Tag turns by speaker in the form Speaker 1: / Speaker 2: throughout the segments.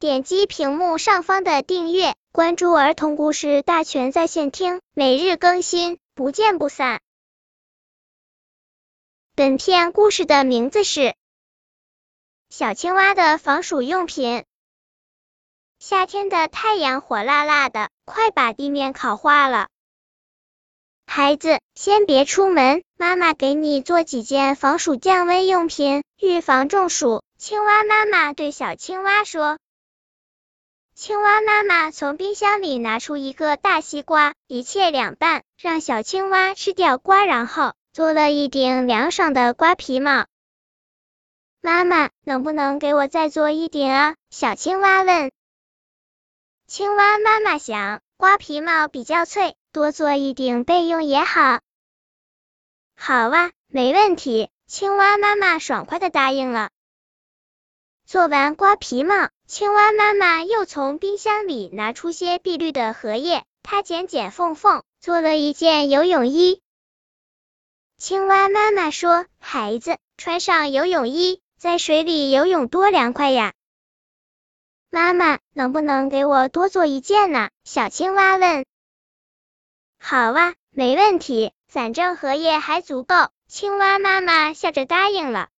Speaker 1: 点击屏幕上方的订阅，关注儿童故事大全在线听，每日更新，不见不散。本片故事的名字是《小青蛙的防暑用品》。夏天的太阳火辣辣的，快把地面烤化了。孩子，先别出门，妈妈给你做几件防暑降温用品，预防中暑。青蛙妈妈对小青蛙说。青蛙妈妈从冰箱里拿出一个大西瓜，一切两半，让小青蛙吃掉瓜，然后做了一顶凉爽的瓜皮帽。妈妈，能不能给我再做一顶啊？小青蛙问。青蛙妈妈想，瓜皮帽比较脆。多做一顶备用也好。好哇，没问题。青蛙妈妈爽快的答应了。做完瓜皮帽，青蛙妈妈又从冰箱里拿出些碧绿的荷叶，它剪剪缝缝，做了一件游泳衣。青蛙妈妈说：“孩子，穿上游泳衣，在水里游泳多凉快呀！”妈妈，能不能给我多做一件呢？小青蛙问。好哇，没问题，反正荷叶还足够。青蛙妈妈笑着答应了。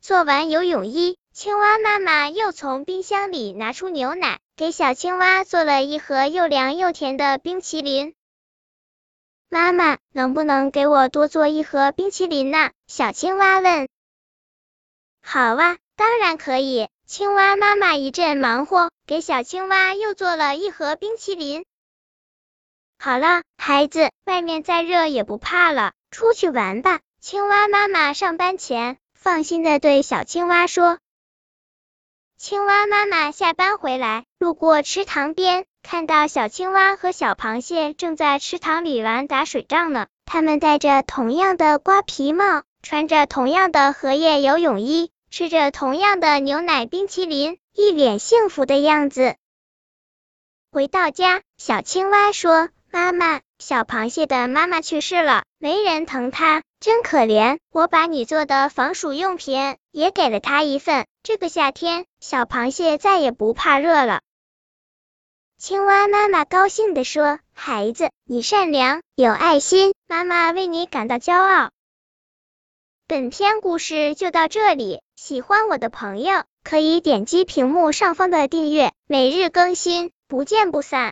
Speaker 1: 做完游泳衣，青蛙妈妈又从冰箱里拿出牛奶，给小青蛙做了一盒又凉又甜的冰淇淋。妈妈，能不能给我多做一盒冰淇淋呢？小青蛙问。好哇，当然可以。青蛙妈妈一阵忙活，给小青蛙又做了一盒冰淇淋。好了，孩子，外面再热也不怕了，出去玩吧。青蛙妈妈上班前放心的对小青蛙说。青蛙妈妈下班回来，路过池塘边，看到小青蛙和小螃蟹正在池塘里玩打水仗呢。他们戴着同样的瓜皮帽，穿着同样的荷叶游泳衣，吃着同样的牛奶冰淇淋，一脸幸福的样子。回到家，小青蛙说。妈妈，小螃蟹的妈妈去世了，没人疼它，真可怜。我把你做的防暑用品也给了他一份，这个夏天小螃蟹再也不怕热了。青蛙妈妈高兴地说：“孩子，你善良有爱心，妈妈为你感到骄傲。”本篇故事就到这里，喜欢我的朋友可以点击屏幕上方的订阅，每日更新，不见不散。